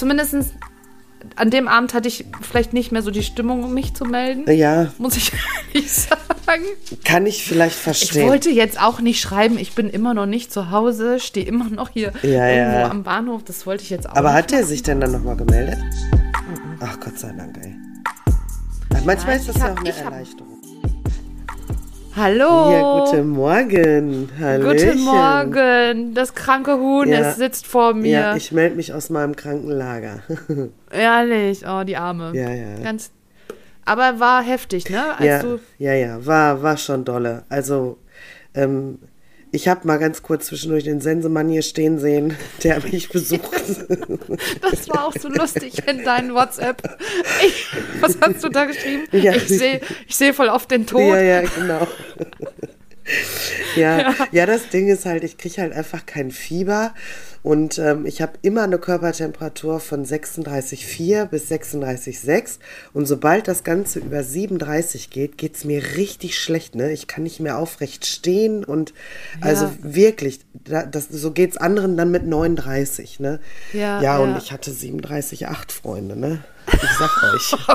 zumindest an dem Abend hatte ich vielleicht nicht mehr so die Stimmung, um mich zu melden. Ja. Muss ich ehrlich sagen. Kann ich vielleicht Ich verstehen. wollte jetzt auch nicht schreiben, ich bin immer noch nicht zu Hause, stehe immer noch hier Ja, irgendwo ja. am Bahnhof. Das wollte ich jetzt auch Aber hat er sich denn dann nochmal gemeldet? Ach Gott sei Dank, ey. Manchmal Nein, ist das ich ja auch eine ich Erleichterung. Hallo. Ja, guten Morgen. Hallöchen. Guten Morgen. Das kranke Huhn, Ja. es sitzt vor mir. Ja, ich melde mich aus meinem Krankenlager. Ehrlich, oh, die Arme. Ja, ja. Ganz, aber war heftig, ne? Als ja, ja, ja, war, war schon dolle. Also, ähm, ich habe mal ganz kurz zwischendurch den Sensemann hier stehen sehen, der mich besucht. das war auch so lustig in deinen WhatsApp. Ich, was hast du da geschrieben? Ja. Ich sehe ich seh voll oft den Tod. Ja, ja, genau. Ja, ja, das Ding ist halt, ich kriege halt einfach kein Fieber und ähm, ich habe immer eine Körpertemperatur von 36,4 bis 36,6 und sobald das Ganze über 37 geht, geht es mir richtig schlecht. Ne? Ich kann nicht mehr aufrecht stehen und also wirklich, da, das, so geht es anderen dann mit 39. Ne? Ja, ja, und ja. ich hatte 37,8 Freunde. Ne? Ich sag euch.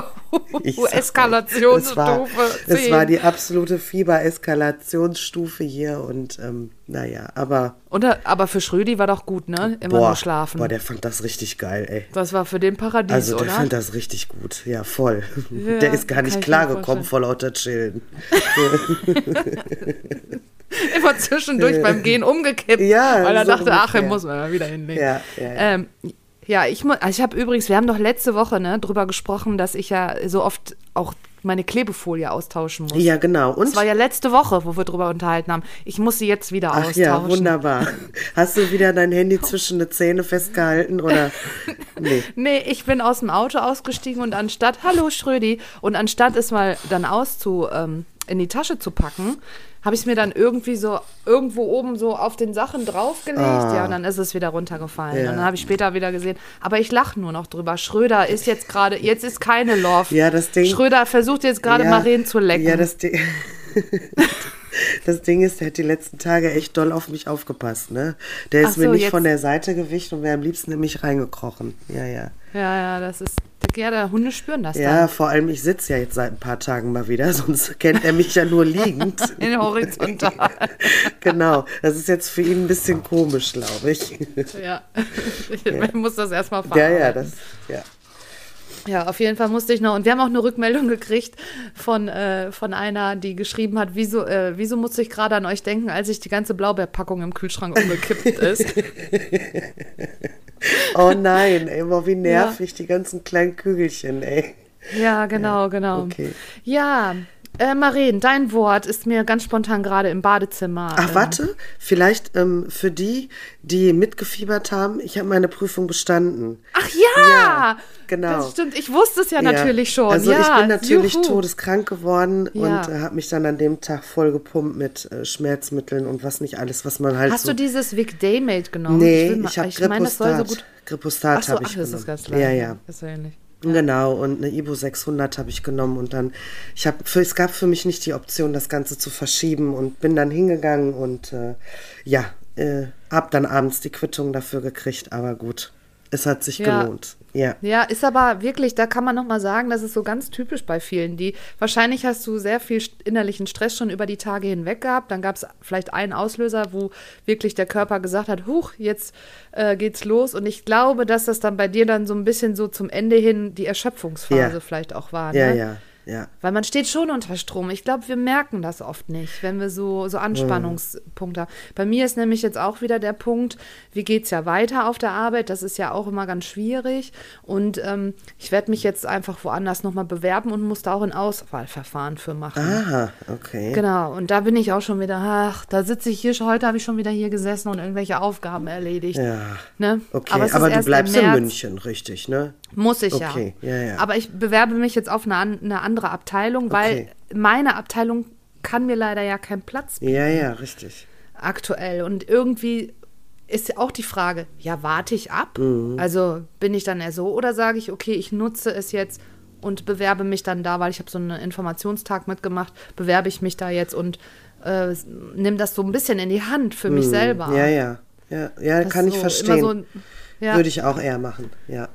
Ich sag euch, Eskalationsstufe Es war, es 10. war die absolute Fieber-Eskalationsstufe hier und ähm, naja, aber Oder, aber für Schrödi war doch gut, ne? Immer boah, nur schlafen. boah, der fand das richtig geil, ey. das war für den Paradies, Also der oder? fand das richtig gut, ja voll. Ja, der ist gar nicht klargekommen vor lauter Chillen. Immer zwischendurch beim Gehen umgekippt. Ja, Weil er so dachte, ach, er ungefähr. muss man mal wieder hinlegen. Ja, ja, ja. Ähm, ja, ich, also ich habe übrigens, wir haben doch letzte Woche ne, drüber gesprochen, dass ich ja so oft auch meine Klebefolie austauschen muss. Ja, genau. Und Das war ja letzte Woche, wo wir drüber unterhalten haben. Ich muss sie jetzt wieder Ach austauschen. ja, wunderbar. Hast du wieder dein Handy zwischen die Zähne festgehalten oder? Nee. Nee, ich bin aus dem Auto ausgestiegen und anstatt, hallo Schrödi, und anstatt es mal dann auszu, ähm, in die Tasche zu packen, habe ich es mir dann irgendwie so irgendwo oben so auf den Sachen draufgelegt. Ja, und dann ist es wieder runtergefallen. Ah. Ja. Und dann habe ich später wieder gesehen. Aber ich lache nur noch drüber. Schröder ist jetzt gerade, jetzt ist keine Love. Ja, das Ding- Schröder versucht jetzt gerade Ja, Maren zu lecken. Ja, das Ding. Das Ding ist, der hat die letzten Tage echt doll auf mich aufgepasst, ne? Der ist Ach mir so, nicht jetzt- von der Seite gewicht und wäre am liebsten in mich reingekrochen. Ja, ja. ja, ja, das ist, ja, der Hunde spüren das Ja, dann. vor allem, ich sitze ja jetzt seit ein paar Tagen mal wieder, sonst kennt er mich ja nur liegend. In horizontal. genau. Das ist jetzt für ihn ein bisschen komisch, glaube ich. ja. Ich muss das erstmal Ja, verarbeiten. ja, das, ja. Ja, auf jeden Fall musste ich noch. Und wir haben auch eine Rückmeldung gekriegt von, äh, von einer, die geschrieben hat, wieso, äh, wieso musste ich gerade an euch denken, als ich die ganze Blaubeerpackung im Kühlschrank umgekippt ist. Oh nein, ey, boah, wie nervig, die ganzen kleinen Kügelchen, ey. ja, genau, genau. okay. Ja, äh, Maren, dein Wort ist mir ganz spontan gerade im Badezimmer. Ach, äh, warte, vielleicht ähm, für die, die mitgefiebert haben, ich habe meine Prüfung bestanden. Ach ja! Ja, genau. Das stimmt, ich wusste es ja, natürlich schon. Also ja, ich bin natürlich juhu. todeskrank geworden Ja. und äh, habe mich dann an dem Tag voll gepumpt mit äh, Schmerzmitteln und was nicht alles, was man halt Hast so... du dieses Vic Daymate genommen? nee, ich habe ich meine, das soll so Ach so, habe ach, ich das genommen. ist ganz ja, ja. Ist so ähnlich. Genau, und eine Ibo 600 habe ich genommen und dann, ich habe, es gab für mich nicht die Option, das Ganze zu verschieben und bin dann hingegangen und äh, ja, äh, hab dann abends die Quittung dafür gekriegt, aber gut, es hat sich Ja. gelohnt. Ja. Ja, ist aber wirklich, da kann man noch mal sagen, das ist so ganz typisch bei vielen, die wahrscheinlich hast du sehr viel innerlichen Stress schon über die Tage hinweg gehabt. Dann gab es vielleicht einen Auslöser, wo wirklich der Körper gesagt hat, huch, jetzt äh, geht's los. Und ich glaube, dass das dann bei dir dann so ein bisschen so zum Ende hin die Erschöpfungsphase Ja. vielleicht auch war. Ne? ja, ja. Weil man steht schon unter Strom. Ich glaube, wir merken das oft nicht, wenn wir so, so Anspannungspunkte haben. Bei mir ist nämlich jetzt auch wieder der Punkt, wie geht's ja weiter auf der Arbeit? Das ist ja auch immer ganz schwierig. Und ähm, ich werde mich jetzt einfach woanders nochmal bewerben und muss da auch ein Auswahlverfahren für machen. Aha, okay. Genau, und da bin ich auch schon wieder, ach, da sitze ich hier schon, heute habe ich schon wieder hier gesessen und irgendwelche Aufgaben erledigt. Ja. Ne? Okay, Aber, es aber, du im bleibst in. München, richtig, ne? Muss ich Okay, ja, ja. Aber ich bewerbe mich jetzt auf eine, eine andere Abteilung, weil Okay. meine Abteilung kann mir leider ja keinen Platz bieten Ja, ja, richtig. aktuell. Und irgendwie ist auch die Frage, ja, warte ich ab? Mhm. Also bin ich dann eher so oder sage ich, okay, ich nutze es jetzt und bewerbe mich dann da, weil ich habe so einen Informationstag mitgemacht, bewerbe ich mich da jetzt und äh, nimm das so ein bisschen in die Hand für mich selber. Mhm. Ja, ja. Ja, ja Das kann so ich verstehen. so ja. Würde ich auch eher machen, ja.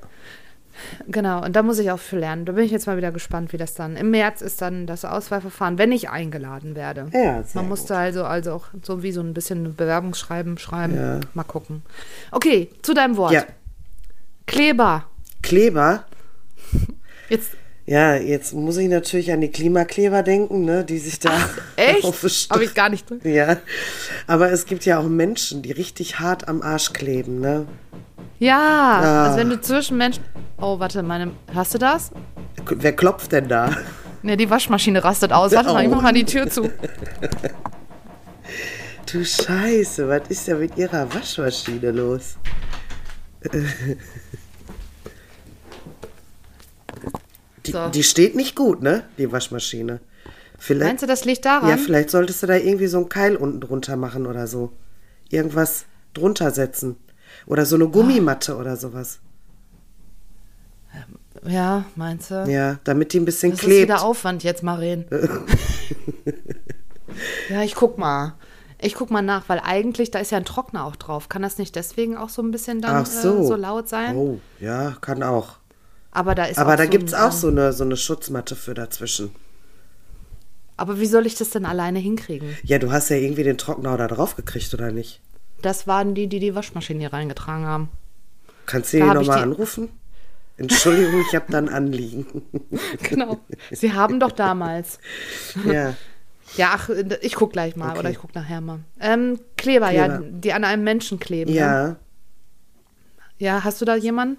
Genau, und da muss ich auch für lernen. Da bin ich jetzt mal wieder gespannt, wie das dann. Im März ist dann das Auswahlverfahren, wenn ich eingeladen werde. Ja, Man musste also, also auch so wie so ein bisschen Bewerbungsschreiben schreiben. Ja. Mal gucken. Okay, zu deinem Wort. Ja, Kleber. Kleber. Jetzt, Ja, jetzt muss ich natürlich an die Klimakleber denken, ne, die sich da echt? auf den Habe ich gar nicht drin. Ja, aber es gibt ja auch Menschen, die richtig hart am Arsch kleben, ne? Ja, Ah. also wenn du zwischen Menschen. Oh, warte, meine. Hast du das? Wer klopft denn da? Ne, die Waschmaschine rastet aus. Warte mal, ich Oh. mach mal die Tür zu. Du Scheiße, was ist denn mit ihrer Waschmaschine los? Die, So. die steht nicht gut, ne? Die Waschmaschine. Vielleicht, Meinst du, das liegt daran? ja, vielleicht solltest du da irgendwie so einen Keil unten drunter machen oder so. Irgendwas drunter setzen. Oder so eine Gummimatte oder sowas. Ja, meinst du? Ja, damit die ein bisschen Das ist klebt. wieder Aufwand jetzt, Maren. ja, ich guck mal. Ich guck mal nach, weil eigentlich, da ist ja ein Trockner auch drauf. Kann das nicht deswegen auch so ein bisschen dann so. äh, so laut sein? Oh, ja, kann auch. Aber da ist Aber auch da so gibt's ein, auch ähm, so eine, so eine Schutzmatte für dazwischen. Aber wie soll ich das denn alleine hinkriegen? Ja, du hast ja irgendwie den Trockner da drauf gekriegt, oder nicht? Das waren die, die die Waschmaschine hier reingetragen haben. Kannst du Da die nochmal anrufen? Entschuldigung, ich habe da ein Anliegen. Genau. Sie haben doch damals. ja. Ja, ach, ich guck gleich mal Okay. oder ich guck nachher mal. Ähm, Kleber, ja, Kleber. die an einem Menschen kleben. Ne? Ja. Ja, hast du da jemanden,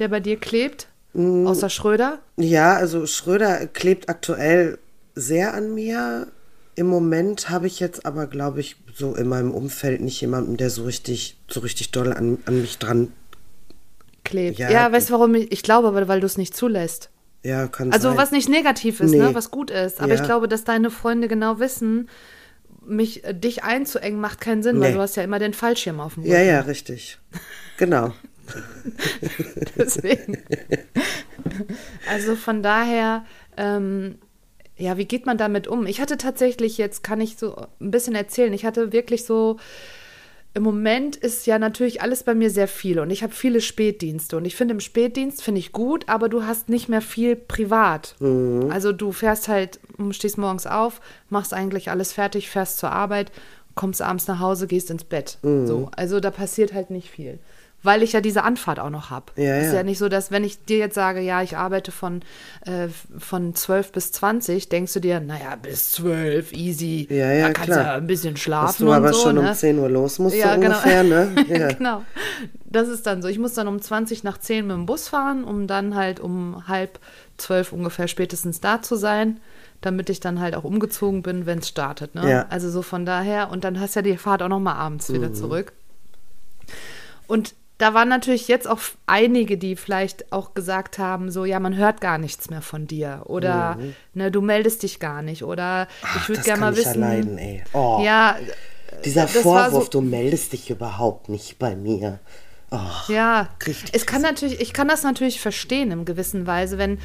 der bei dir klebt? Mm. Außer Schröder? Ja, also Schröder klebt aktuell sehr an mir. Im Moment habe ich jetzt aber, glaube ich, so in meinem Umfeld nicht jemanden, der so richtig, so richtig doll an, an mich dran. Klebt. Ja, Ja, weißt du warum? Ich, ich glaube aber, weil du es nicht zulässt. Ja, kann Also sein. was nicht negativ ist, Nee. ne? was gut ist. Aber Ja. ich glaube, dass deine Freunde genau wissen, mich äh, dich einzuengen macht keinen Sinn, weil Nee. du hast ja immer den Fallschirm auf dem Rücken. Ja, ja, richtig. Genau. Deswegen. also von daher, ähm, ja, wie geht man damit um? Ich hatte tatsächlich, jetzt kann ich so ein bisschen erzählen, ich hatte wirklich so, im Moment ist ja natürlich alles bei mir sehr viel und ich habe viele Spätdienste und ich finde im Spätdienst finde ich gut, aber du hast nicht mehr viel privat. Also du fährst halt, stehst morgens auf, machst eigentlich alles fertig, fährst zur Arbeit, kommst abends nach Hause, gehst ins Bett. So, also da passiert halt nicht viel. Weil ich ja diese Anfahrt auch noch habe. Ja, ist ja. ja nicht so, dass wenn ich dir jetzt sage, ja, ich arbeite von, äh, von 12 bis 20, denkst du dir, naja, bis 12, easy. Ja, ja, da kannst klar. du ja ein bisschen schlafen Dass du aber so. schon ne? um 10 Uhr los musst, Ja, so genau. ungefähr, ne? Ja. genau. Das ist dann so. Ich muss dann um 20 nach 10 mit dem Bus fahren, um dann halt um halb zwölf ungefähr spätestens da zu sein, damit ich dann halt auch umgezogen bin, wenn es startet. Ne? Ja. Also so von daher. Und dann hast du ja die Fahrt auch noch mal abends Mhm. wieder zurück. Und da waren natürlich jetzt auch einige, die vielleicht auch gesagt haben, so, ja, man hört gar nichts mehr von dir. Oder, ne, du meldest dich gar nicht. Oder ich Mhm. Ach, würde das gerne mal ich wissen. ja leiden, ey. Oh. Ja, Dieser Vorwurf, so- du meldest dich überhaupt nicht bei mir. Oh. Ja, es kann natürlich, ich kann das natürlich verstehen in gewissen Weise, wenn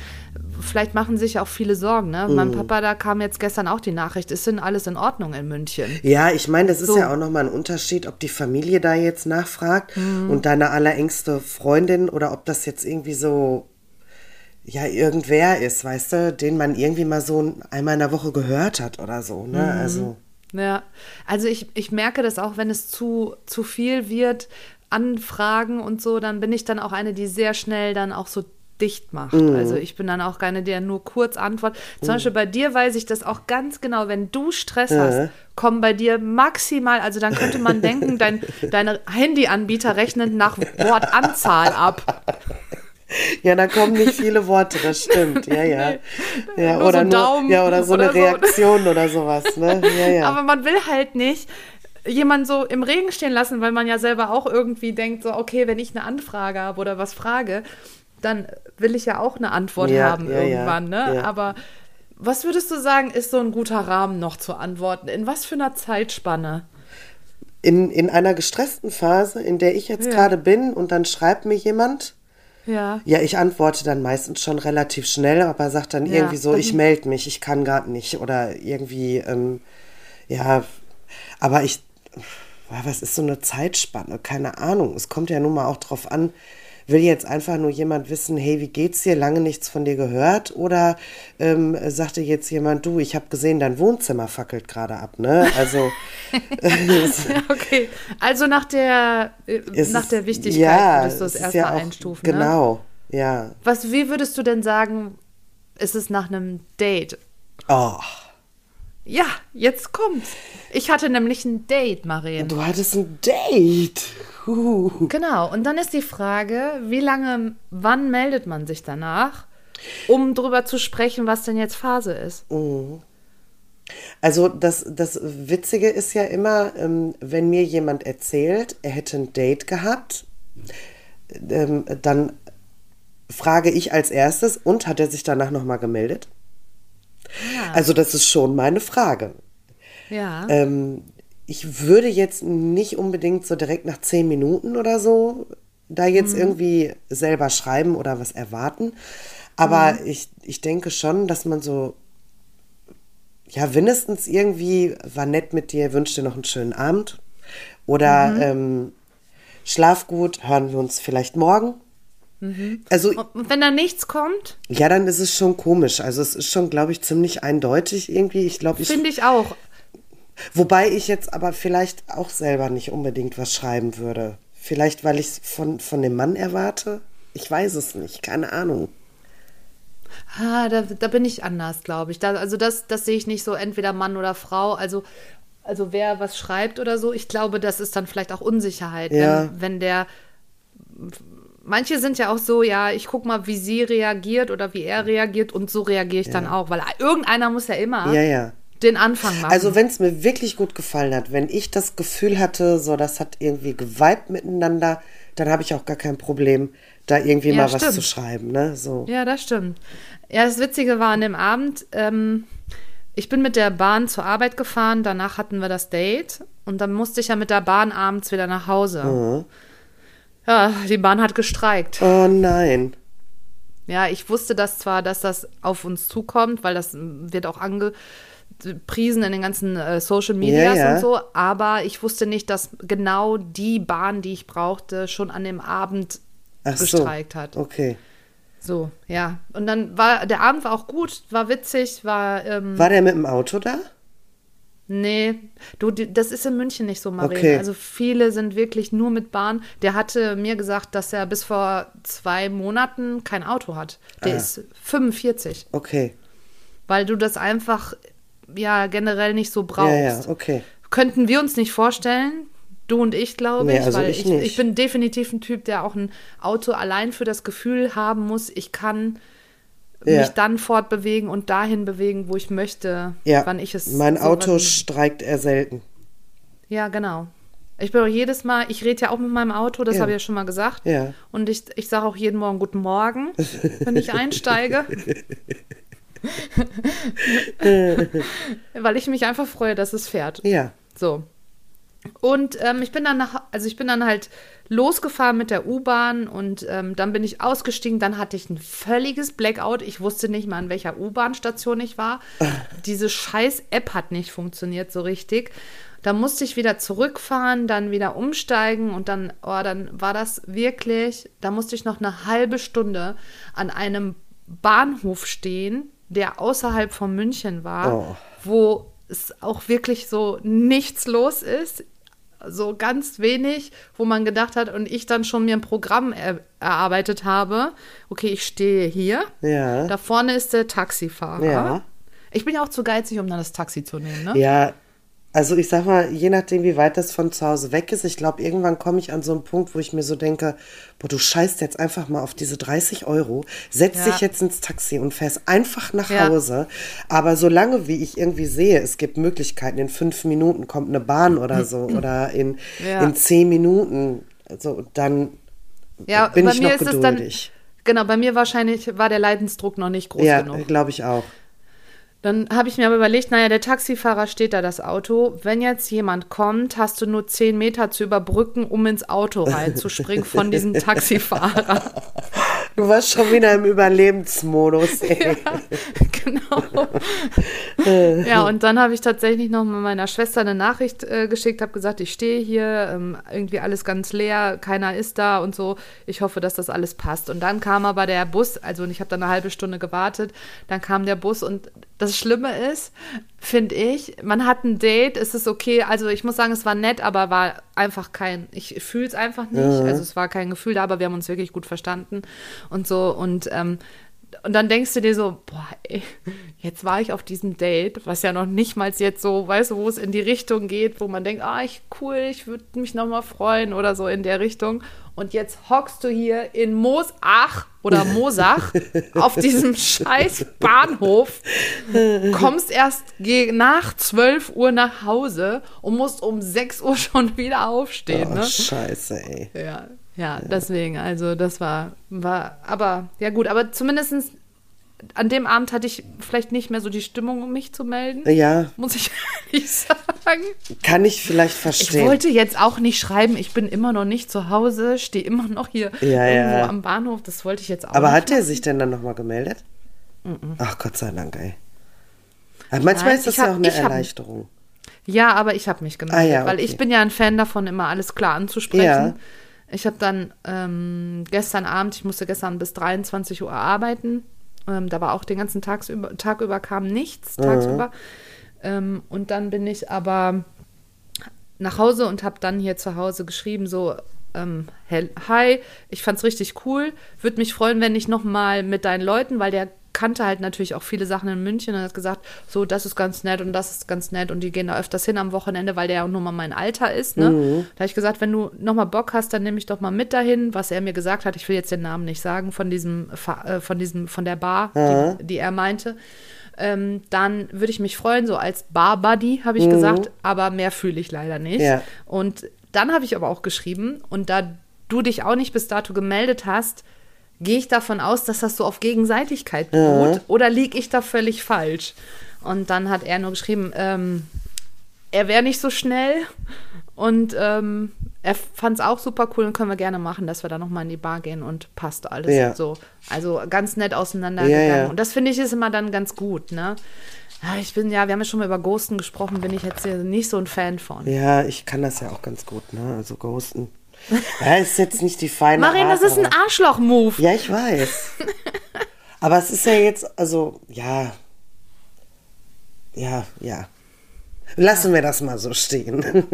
vielleicht machen sich auch viele Sorgen. Ne? Mhm. Mein Papa, da kam jetzt gestern auch die Nachricht, ist denn alles in Ordnung in München? Ja, ich meine, das ist So. ja auch nochmal ein Unterschied, ob die Familie da jetzt nachfragt Mhm. und deine allerengste Freundin oder ob das jetzt irgendwie so, ja, irgendwer ist, weißt du, den man irgendwie mal so einmal in der Woche gehört hat oder so, ne? Mhm. Also, Ja, also ich, ich merke das auch, wenn es zu, zu viel wird, Anfragen und so, dann bin ich dann auch eine, die sehr schnell dann auch so dicht macht. Mhm. Also ich bin dann auch keine, der nur kurz antwortet. Zum Beispiel bei dir weiß ich das auch ganz genau, wenn du Stress hast, kommen bei dir maximal, also dann könnte man denken, dein, deine Handyanbieter rechnen nach Wortanzahl ab. ja, da kommen nicht viele Worte, das stimmt, ja, ja. ja Nur so oder, ein nur, ja, oder so oder eine so. Reaktion oder sowas, ne? Ja, ja. Aber man will halt nicht jemanden so im Regen stehen lassen, weil man ja selber auch irgendwie denkt, so, okay, wenn ich eine Anfrage habe oder was frage, dann will ich ja auch eine Antwort Ja, haben ja, irgendwann, ne? ja. Aber was würdest du sagen, ist so ein guter Rahmen noch zu antworten? In was für einer Zeitspanne? in, in einer gestressten Phase, in der ich jetzt gerade bin und dann schreibt mir jemand, Ja. Ja, ich antworte dann meistens schon relativ schnell, aber sagt dann irgendwie so, ich melde mich, ich kann gerade nicht oder irgendwie, ähm, ja, aber ich, was ist so eine Zeitspanne? Keine Ahnung. Es kommt ja nun mal auch drauf an, will jetzt einfach nur jemand wissen, hey, wie geht's dir? Lange nichts von dir gehört? Oder ähm, sagte jetzt jemand, du, ich habe gesehen, dein Wohnzimmer fackelt gerade ab, ne? Also okay, also nach der äh, nach der Wichtigkeit ja, würdest du es erstmal ja einstufen. Ne? Genau, ja. Was, wie würdest du denn sagen, ist es nach einem Date? Oh, Ja, jetzt kommt's. Ich hatte nämlich ein Date, Marien. du hattest ein Date. Huh. Genau, und dann ist die Frage, wie lange, wann meldet man sich danach, um drüber zu sprechen, was denn jetzt Phase ist? Also das, das Witzige ist ja immer, ähm, wenn mir jemand erzählt, er hätte ein Date gehabt, ähm, dann frage ich als erstes, und hat er sich danach nochmal gemeldet? Ja. Also das ist schon meine Frage. ja. Ähm, ich würde jetzt nicht unbedingt so direkt nach zehn Minuten oder so da jetzt irgendwie selber schreiben oder was erwarten. Aber ich, ich denke schon, dass man so, ja, mindestens irgendwie war nett mit dir, wünsche dir noch einen schönen Abend. Oder ähm, schlaf gut, hören wir uns vielleicht morgen. Also, und wenn da nichts kommt, ja, dann ist es schon komisch. Also, es ist schon, glaube ich, ziemlich eindeutig irgendwie. Ich glaube, ich finde ich auch. Wobei ich jetzt aber vielleicht auch selber nicht unbedingt was schreiben würde. Vielleicht, weil ich es von, von dem Mann erwarte. Ich weiß es nicht, keine Ahnung. Ah, da, da bin ich anders, glaube ich. Da, also das, das sehe ich nicht so entweder Mann oder Frau. Also, also wer was schreibt oder so. Ich glaube, das ist dann vielleicht auch Unsicherheit, Ja. wenn, wenn der. Manche sind ja auch so, ja, ich guck mal, wie sie reagiert oder wie er reagiert und so reagiere ich dann auch, weil irgendeiner muss ja immer Ja, ja. den Anfang machen. Also, wenn es mir wirklich gut gefallen hat, wenn ich das Gefühl hatte, so, das hat irgendwie geweibt miteinander, dann habe ich auch gar kein Problem, da irgendwie Ja, mal was stimmt. zu schreiben, ne? So. Ja, das stimmt. Ja, das Witzige war an dem Abend, ähm, ich bin mit der Bahn zur Arbeit gefahren, danach hatten wir das Date und dann musste ich ja mit der Bahn abends wieder nach Hause. Mhm. Ja, die Bahn hat gestreikt. Oh nein. Ja, ich wusste das zwar, dass das auf uns zukommt, weil das mm, wird auch angepriesen in den ganzen äh, Social Medias Ja, ja. und so, aber ich wusste nicht, dass genau die Bahn, die ich brauchte, schon an dem Abend Ach so. gestreikt hat. Okay. So, ja. Und dann war der Abend war auch gut, war witzig, war ähm, War der mit dem Auto da? Nee, du das ist in München nicht so, Marien. Okay. Also viele sind wirklich nur mit Bahn. Der hatte mir gesagt, dass er bis vor zwei Monaten kein Auto hat. Der Ah. ist 45, Okay. weil du das einfach ja generell nicht so brauchst. Ja, ja, okay. Könnten wir uns nicht vorstellen. Du und ich, glaube Nee, ich, also weil ich ich, nicht. ich bin definitiv ein Typ, der auch ein Auto allein für das Gefühl haben muss, ich kann Ja. mich dann fortbewegen und dahin bewegen, wo ich möchte, Ja. wann ich es. mein so Auto streikt eher selten. Ja, genau. Ich bin auch jedes Mal, ich rede ja auch mit meinem Auto, das Ja. habe ich ja schon mal gesagt. Ja. Und ich, ich sage auch jeden Morgen Guten Morgen, wenn ich einsteige. Weil ich mich einfach freue, dass es fährt. Ja. So. Und ähm, ich bin dann nach, also ich bin dann halt losgefahren mit der U-Bahn und ähm, dann bin ich ausgestiegen. Dann hatte ich ein völliges Blackout. Ich wusste nicht mal, an welcher U-Bahn-Station ich war. Diese scheiß App hat nicht funktioniert so richtig. Da musste ich wieder zurückfahren, dann wieder umsteigen und dann, oh, dann war das wirklich, da musste ich noch eine halbe Stunde an einem Bahnhof stehen, der außerhalb von München war, Oh. wo es auch wirklich so nichts los ist. So ganz wenig, wo man gedacht hat und ich dann schon mir ein Programm er erarbeitet habe. Okay, ich stehe hier. Ja. Da vorne ist der Taxifahrer. Ja. Ich bin ja auch zu geizig, um dann das Taxi zu nehmen, ne? Ja, also ich sag mal, je nachdem, wie weit das von zu Hause weg ist, ich glaube, irgendwann komme ich an so einen Punkt, wo ich mir so denke, boah, du scheißt jetzt einfach mal auf diese 30 Euro, setzt Ja. dich jetzt ins Taxi und fährst einfach nach Ja. Hause. Aber solange wie ich irgendwie sehe, es gibt Möglichkeiten, in fünf Minuten kommt eine Bahn oder so, oder in, Ja. in zehn Minuten, also dann Ja, bin bei ich mir noch ist es dann. geduldig. Genau, bei mir wahrscheinlich war der Leidensdruck noch nicht groß Ja, genug. glaube ich auch. Dann habe ich mir aber überlegt, naja, der Taxifahrer steht da das Auto. Wenn jetzt jemand kommt, hast du nur zehn Meter zu überbrücken, um ins Auto reinzuspringen von diesem Taxifahrer. Du warst schon wieder im Überlebensmodus, ey. Ja, genau. ja, und dann habe ich tatsächlich noch mit meiner Schwester eine Nachricht äh, geschickt, habe gesagt, ich stehe hier, ähm, irgendwie alles ganz leer, keiner ist da und so. Ich hoffe, dass das alles passt. Und dann kam aber der Bus, also ich habe dann eine halbe Stunde gewartet, dann kam der Bus und das Schlimme ist, finde ich, man hat ein Date, es ist okay, also ich muss sagen, es war nett, aber war einfach kein, ich fühle es einfach nicht, Ja. also es war kein Gefühl da, aber wir haben uns wirklich gut verstanden und so. Und ähm, und dann denkst du dir so, boah, ey, jetzt war ich auf diesem Date, was ja noch nicht mal jetzt so, weißt du, wo es in die Richtung geht, wo man denkt, ah, ich cool, ich würde mich noch mal freuen oder so in der Richtung. Und jetzt hockst du hier in Moosach oder Mosach auf diesem scheiß Bahnhof, kommst erst nach 12 Uhr nach Hause und musst um 6 Uhr schon wieder aufstehen. Oh, ne? scheiße, ey. Ja, ja, deswegen, also das war, war, aber, ja gut, aber zumindestens an dem Abend hatte ich vielleicht nicht mehr so die Stimmung, um mich zu melden, Ja, muss ich ehrlich sagen. kann ich vielleicht Ich verstehen. wollte jetzt auch nicht schreiben, ich bin immer noch nicht zu Hause, stehe immer noch hier Ja, irgendwo ja. am Bahnhof, das wollte ich jetzt auch Aber hat er sich denn dann nochmal gemeldet? Ach Gott sei Dank, ey. Aber manchmal Nein, ist das ich ja hab- auch eine ich hab- Erleichterung. Ja, aber ich habe mich gemeldet, Ah, ja, weil okay. ich bin ja ein Fan davon, immer alles klar anzusprechen. Ja. Ich habe dann ähm, gestern Abend, ich musste gestern bis 23 Uhr arbeiten. Ähm, da war auch den ganzen Tag über, Tag über kam nichts, tagsüber. Ähm, und dann bin ich aber nach Hause und habe dann hier zu Hause geschrieben, so, ähm, hi, ich fand's richtig cool, würde mich freuen, wenn ich noch mal mit deinen Leuten, weil der kannte halt natürlich auch viele Sachen in München und hat gesagt, so, das ist ganz nett und das ist ganz nett und die gehen da öfters hin am Wochenende, weil der ja auch nur mal mein Alter ist, ne? Da habe ich gesagt, wenn du noch mal Bock hast, dann nehme ich doch mal mit dahin, was er mir gesagt hat, ich will jetzt den Namen nicht sagen, von diesem, äh, von diesem, von der Bar, die, die er meinte. Ähm, dann würde ich mich freuen, so als Bar-Buddy, habe ich gesagt, aber mehr fühle ich leider nicht. Ja. Und dann habe ich aber auch geschrieben, und da du dich auch nicht bis dato gemeldet hast, gehe ich davon aus, dass das so auf Gegenseitigkeit beruht, oder liege ich da völlig falsch? Und dann hat er nur geschrieben, ähm, er wäre nicht so schnell und ähm, er fand es auch super cool und können wir gerne machen, dass wir da nochmal in die Bar gehen und passt alles Ja. so. Also ganz nett auseinandergegangen. Ja, ja. Und das finde ich ist immer dann ganz gut, ne? Ich bin, ja, wir haben ja schon mal über Ghosten gesprochen, bin ich jetzt hier nicht so ein Fan von. Ja, ich kann das ja auch ganz gut, ne? Also ghosten. Ja, ist jetzt nicht die feine Marin, Art, das ist ein Arschloch-Move. Ja, ich weiß. aber es ist ja jetzt, also, ja. Ja, ja. Lassen wir das mal so stehen.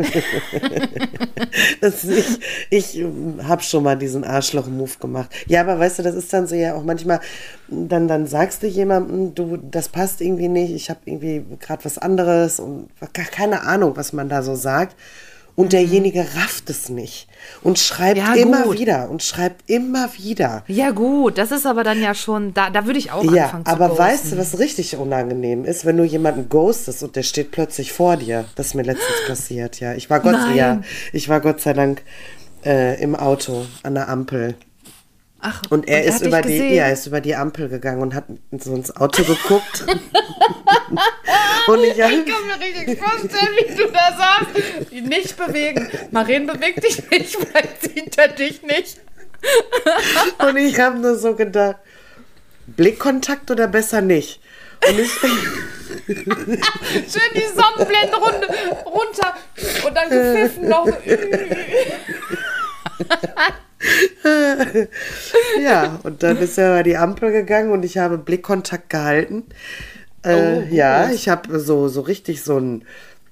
das, ich ich habe schon mal diesen Arschloch-Move gemacht. Ja, aber weißt du, das ist dann so ja auch manchmal, dann, dann sagst du jemandem, du, das passt irgendwie nicht, ich habe irgendwie gerade was anderes und keine Ahnung, was man da so sagt. Und derjenige rafft es nicht und schreibt Ja, immer wieder und schreibt immer wieder. Ja, gut, das ist aber dann ja schon, da, da würde ich auch Ja, anfangen zu aber ghosten. weißt du, was richtig unangenehm ist, wenn du jemanden ghostest und der steht plötzlich vor dir? Das ist mir letztens passiert, ja. Ich war Gott, Nein. ja, ich war Gott sei Dank äh, im Auto an der Ampel. Ach, Und er hat ist über die, ja, ist über die Ampel gegangen und hat so ins Auto geguckt. und ich, Ich kann mir richtig vorstellen, wie du da. Die nicht bewegen. Maren bewegt dich nicht, vielleicht sieht er dich nicht. und ich habe nur so gedacht, Blickkontakt oder besser nicht? Und ich, Schön die Sonnenblende runter, runter und dann gepfiffen noch. Ja, und dann ist er über die Ampel gegangen und ich habe Blickkontakt gehalten. Äh, Oh, ja, gut. ich habe so, so richtig so ein,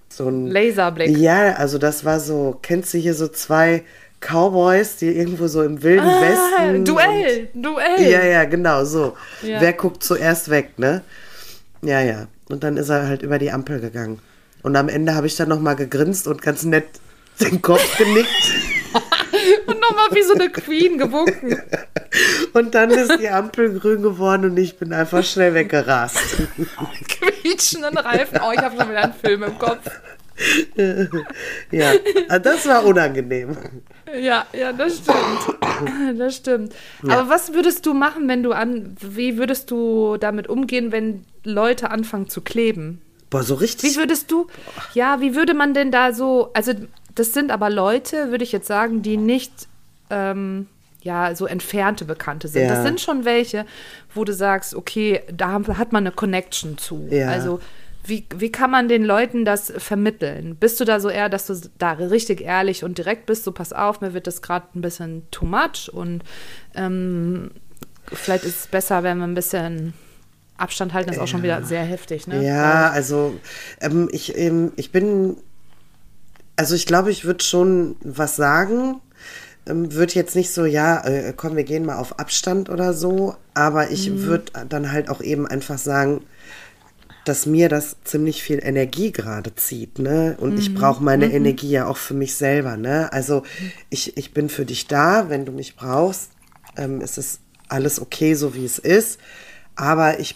so ein. Laserblick. Ja, also das war so, kennst du hier so zwei Cowboys, die irgendwo so im wilden Ah, Westen. Duell, Und, Duell. ja, ja, genau, so. Ja. Wer guckt zuerst weg, ne? Ja, ja. Und dann ist er halt über die Ampel gegangen. Und am Ende habe ich dann nochmal gegrinst und ganz nett den Kopf genickt. Und nochmal wie so eine Queen gewunken. Und dann ist die Ampel grün geworden und ich bin einfach schnell weggerast. Quietschenden Reifen. Oh, ich habe schon wieder einen Film im Kopf. Ja, ah, das war unangenehm. Ja, ja, das stimmt. Das stimmt. Aber was würdest du machen, wenn du an, wie würdest du damit umgehen, wenn Leute anfangen zu kleben? Boah, so Wie richtig. würdest du, ja, wie würde man denn da so, also das sind aber Leute, würde ich jetzt sagen, die nicht, ähm, ja, so entfernte Bekannte sind. Ja. Das sind schon welche, wo du sagst, okay, da hat man eine Connection zu. Ja. Also wie, wie kann man den Leuten das vermitteln? Bist du da so eher, dass du da richtig ehrlich und direkt bist, so pass auf, mir wird das gerade ein bisschen too much und ähm, vielleicht ist es besser, wenn wir ein bisschen Abstand halten, das ist auch schon wieder sehr heftig, ne? Ja, also ähm, ich, ähm, ich bin, also ich glaube, ich würde schon was sagen. Ähm, würde jetzt nicht so, ja, äh, komm, wir gehen mal auf Abstand oder so, aber ich Mhm. würde dann halt auch eben einfach sagen, dass mir das ziemlich viel Energie gerade zieht, ne? Und ich brauche meine Energie ja auch für mich selber, ne? Also ich, ich bin für dich da, wenn du mich brauchst. Ähm, es ist alles okay, so wie es ist. Aber ich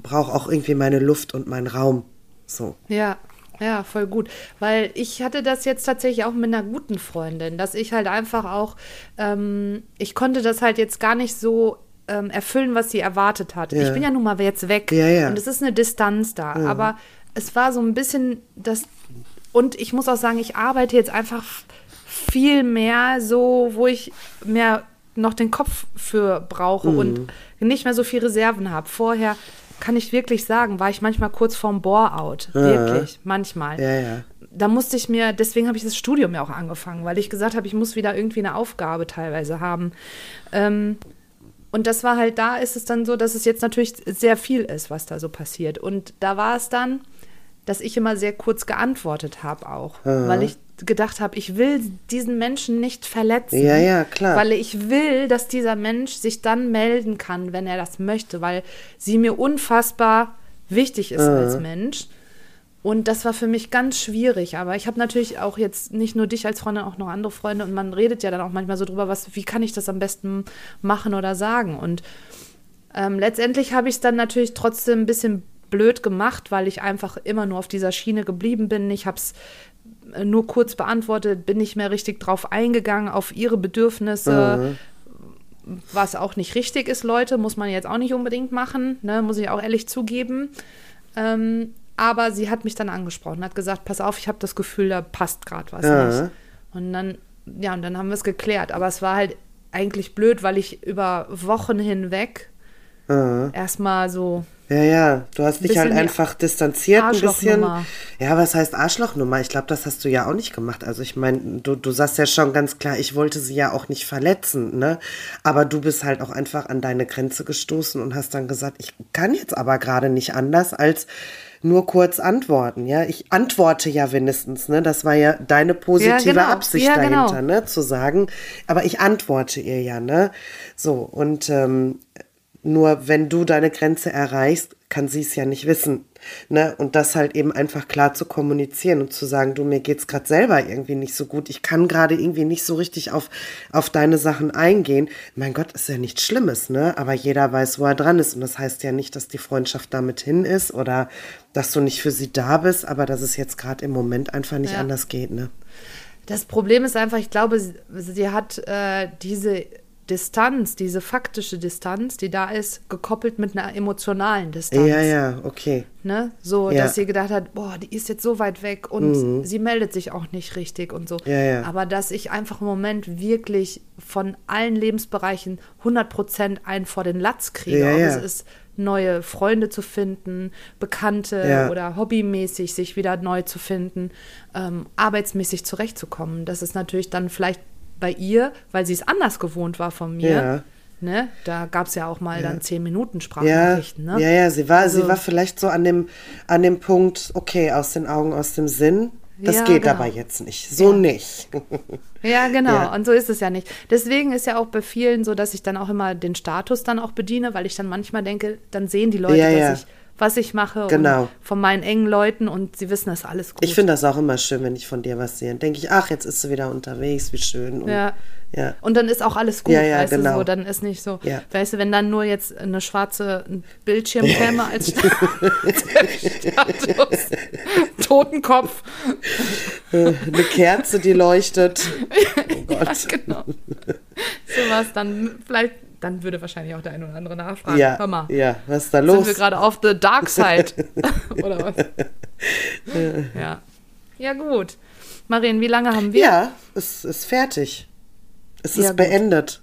brauche auch irgendwie meine Luft und meinen Raum. So. Ja, ja, voll gut. Weil ich hatte das jetzt tatsächlich auch mit einer guten Freundin, dass ich halt einfach auch, ähm, ich konnte das halt jetzt gar nicht so ähm, erfüllen, was sie erwartet hat. Ja. Ich bin ja nun mal jetzt weg Ja, ja. und es ist eine Distanz da. Aber es war so ein bisschen das, und ich muss auch sagen, ich arbeite jetzt einfach viel mehr so, wo ich mehr noch den Kopf für brauche Mhm. und nicht mehr so viel Reserven habe. Vorher kann ich wirklich sagen, war ich manchmal kurz vorm Bore-out. Wirklich, manchmal. Ja, ja. Da musste ich mir, deswegen habe ich das Studium ja auch angefangen, weil ich gesagt habe, ich muss wieder irgendwie eine Aufgabe teilweise haben. Ähm, und das war halt, da ist es dann so, dass es jetzt natürlich sehr viel ist, was da so passiert. Und da war es dann, dass ich immer sehr kurz geantwortet habe auch, weil ich gedacht habe, ich will diesen Menschen nicht verletzen. Ja, ja, klar. Weil ich will, dass dieser Mensch sich dann melden kann, wenn er das möchte, weil sie mir unfassbar wichtig ist als Mensch. Und das war für mich ganz schwierig. Aber ich habe natürlich auch jetzt nicht nur dich als Freundin, auch noch andere Freunde. Und man redet ja dann auch manchmal so drüber, was, wie kann ich das am besten machen oder sagen. Und ähm, letztendlich habe ich es dann natürlich trotzdem ein bisschen blöd gemacht, weil ich einfach immer nur auf dieser Schiene geblieben bin. Ich habe es nur kurz beantwortet, bin nicht mehr richtig drauf eingegangen, auf ihre Bedürfnisse. Was auch nicht richtig ist, Leute, muss man jetzt auch nicht unbedingt machen, ne, muss ich auch ehrlich zugeben. Ähm, aber sie hat mich dann angesprochen, hat gesagt, pass auf, ich habe das Gefühl, da passt gerade was Ja. nicht. Und dann, ja, und dann haben wir es geklärt. Aber es war halt eigentlich blöd, weil ich über Wochen hinweg erstmal so Ja, ja, du hast dich halt einfach distanziert ein bisschen. Ja, was heißt Arschlochnummer? Ich glaube, das hast du ja auch nicht gemacht. Also ich meine, du, du sagst ja schon ganz klar, ich wollte sie ja auch nicht verletzen, ne? Aber du bist halt auch einfach an deine Grenze gestoßen und hast dann gesagt, ich kann jetzt aber gerade nicht anders als nur kurz antworten, ja? Ich antworte ja wenigstens, ne? Das war ja deine positive Ja, genau. Absicht Ja, genau. dahinter, ne? Zu sagen, aber ich antworte ihr ja, ne? So, und ähm, nur wenn du deine Grenze erreichst, kann sie es ja nicht wissen. Ne? Und das halt eben einfach klar zu kommunizieren und zu sagen, du, mir geht's gerade selber irgendwie nicht so gut. Ich kann gerade irgendwie nicht so richtig auf, auf deine Sachen eingehen. Mein Gott, ist ja nichts Schlimmes, ne? Aber jeder weiß, wo er dran ist. Und das heißt ja nicht, dass die Freundschaft damit hin ist oder dass du nicht für sie da bist, aber dass es jetzt gerade im Moment einfach nicht Ja. anders geht, ne? Das Problem ist einfach, ich glaube, sie, sie hat äh, diese Distanz, diese faktische Distanz, die da ist, gekoppelt mit einer emotionalen Distanz. Ja, ja, okay. Ne? So, Ja. Mhm. dass sie gedacht hat, boah, die ist jetzt so weit weg und sie meldet sich auch nicht richtig und so. Ja, ja. Aber dass ich einfach im Moment wirklich von allen Lebensbereichen 100 Prozent einen vor den Latz kriege. Ja, ja. es ist, neue Freunde zu finden, Bekannte Ja. oder hobbymäßig sich wieder neu zu finden, ähm, arbeitsmäßig zurechtzukommen. Das ist natürlich dann vielleicht bei ihr, weil sie es anders gewohnt war von mir. Ja. Ne? Da gab es ja auch mal dann 10 Minuten Ja, Sprachnachrichten. ne? ja, ja, sie war, sie Also- war vielleicht so an dem, an dem Punkt, okay, aus den Augen, aus dem Sinn. Das Ja, geht genau. aber jetzt nicht. So nicht. Ja, genau. Ja. Und so ist es ja nicht. Deswegen ist ja auch bei vielen so, dass ich dann auch immer den Status dann auch bediene, weil ich dann manchmal denke, dann sehen die Leute, Ja, ja. dass ich, was ich mache Genau. von meinen engen Leuten und sie wissen, das alles gut. Ich finde das auch immer schön, wenn ich von dir was sehe. Dann denke ich, ach, jetzt ist sie wieder unterwegs, wie schön. Und, Ja. ja. Und dann ist auch alles gut, Ja, ja, weißt du, genau. so, dann ist nicht so, Ja. weißt du, wenn dann nur jetzt eine schwarze Bildschirm käme als Status, Totenkopf, Eine Kerze, die leuchtet. Oh Gott. genau, sowas, dann vielleicht, dann würde wahrscheinlich auch der eine oder andere nachfragen, Ja, hör mal, ja, was ist da sind los? wir gerade auf the dark side, oder was? ja. Ja, gut. Marien, wie lange haben wir? Ja, es ist fertig. Es ist Ja, gut. beendet.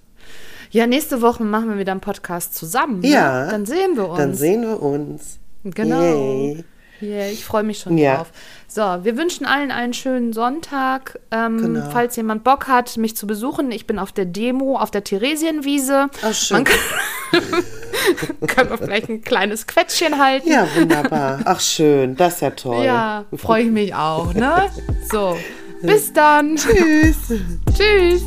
Ja, nächste Woche machen wir wieder einen Podcast zusammen. Ne? Ja. Dann sehen wir uns. Dann sehen wir uns. Genau. Yay. Yeah, ich freue mich schon Ja. drauf. So, wir wünschen allen einen schönen Sonntag. Ähm, Genau. Falls jemand Bock hat, mich zu besuchen, ich bin auf der Demo auf der Theresienwiese. Ach, schön. Man kann, können wir vielleicht ein kleines Quetschchen halten. Ja, wunderbar. Ach, schön. Das ist ja toll. Ja, freue ich mich auch, ne? So, bis dann. Tschüss. Tschüss.